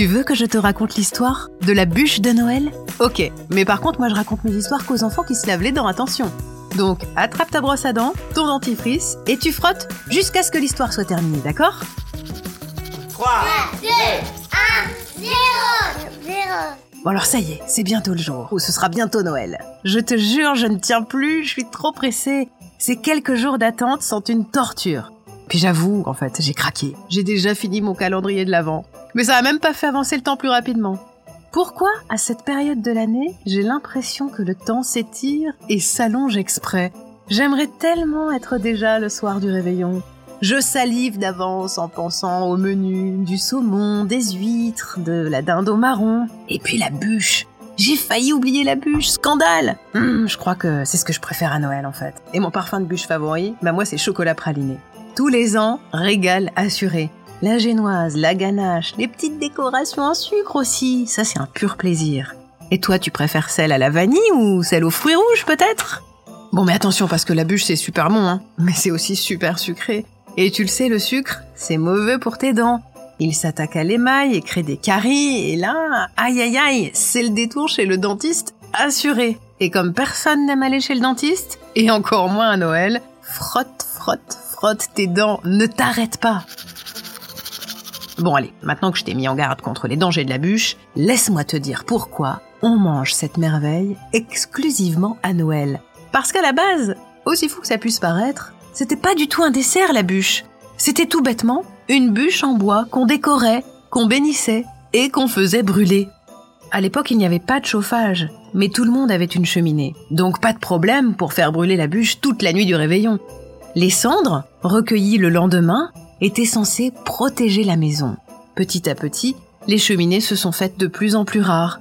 Tu veux que je te raconte l'histoire de la bûche de Noël? Ok, mais par contre, moi je raconte mes histoires qu'aux enfants qui se lavent les dents, attention. Donc, attrape ta brosse à dents, ton dentifrice, et tu frottes jusqu'à ce que l'histoire soit terminée, d'accord? 3, 2, 1, 0 0 Bon alors ça y est, c'est bientôt le jour, ou ce sera bientôt Noël. Je te jure, je ne tiens plus, je suis trop pressée. Ces quelques jours d'attente sont une torture. Puis j'avoue, en fait, j'ai craqué. J'ai déjà fini mon calendrier de l'Avent. Mais ça a même pas fait avancer le temps plus rapidement. Pourquoi, à cette période de l'année, j'ai l'impression que le temps s'étire et s'allonge exprès? J'aimerais tellement être déjà le soir du réveillon. Je salive d'avance en pensant au menu, du saumon, des huîtres, de la dinde au marron, et puis la bûche. J'ai failli oublier la bûche, scandale Hum, Je crois que c'est ce que je préfère à Noël en fait. Et mon parfum de bûche favori, bah moi c'est chocolat praliné. Tous les ans, régal assuré. La génoise, la ganache, les petites décorations en sucre aussi, ça c'est un pur plaisir. Et toi, tu préfères celle à la vanille ou celle aux fruits rouges peut-être? Bon mais attention parce que la bûche c'est super bon, hein, mais c'est aussi super sucré. Et tu le sais, le sucre, c'est mauvais pour tes dents. Il s'attaque à l'émail et crée des caries, et là, aïe aïe aïe, c'est le détour chez le dentiste assuré. Et comme personne n'aime aller chez le dentiste, et encore moins à Noël, frotte, frotte, frotte tes dents, ne t'arrête pas. Bon allez, maintenant que je t'ai mis en garde contre les dangers de la bûche, laisse-moi te dire pourquoi on mange cette merveille exclusivement à Noël. Parce qu'à la base, aussi fou que ça puisse paraître, c'était pas du tout un dessert la bûche. C'était tout bêtement une bûche en bois qu'on décorait, qu'on bénissait et qu'on faisait brûler. À l'époque, il n'y avait pas de chauffage, mais tout le monde avait une cheminée. Donc pas de problème pour faire brûler la bûche toute la nuit du réveillon. Les cendres, recueillies le lendemain, étaient censées protéger la maison. Petit à petit, les cheminées se sont faites de plus en plus rares.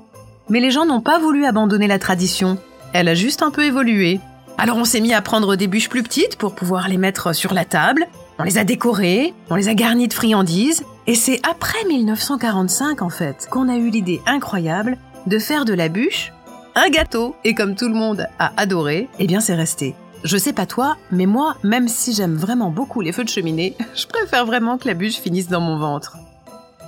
Mais les gens n'ont pas voulu abandonner la tradition. Elle a juste un peu évolué. Alors on s'est mis à prendre des bûches plus petites pour pouvoir les mettre sur la table. On les a décorées, on les a garnies de friandises. Et c'est après 1945 en fait qu'on a eu l'idée incroyable de faire de la bûche un gâteau. Et comme tout le monde a adoré, eh bien c'est resté. Je sais pas toi, mais moi, même si j'aime vraiment beaucoup les feux de cheminée, je préfère vraiment que la bûche finisse dans mon ventre.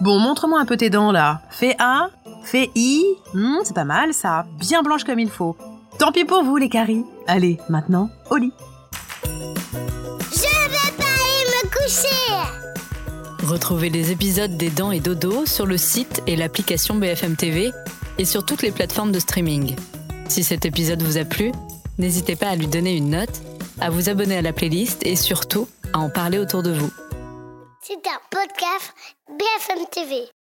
Bon, montre-moi un peu tes dents là. Fais A, fais I. Hmm, c'est pas mal ça, bien blanche comme il faut. Tant pis pour vous les caries. Allez, maintenant, au lit. Je vais pas aller me coucher Retrouvez les épisodes des Dents et Dodo sur le site et l'application BFM TV et sur toutes les plateformes de streaming. Si cet épisode vous a plu, n'hésitez pas à lui donner une note, à vous abonner à la playlist et surtout à en parler autour de vous. C'est un podcast BFM TV.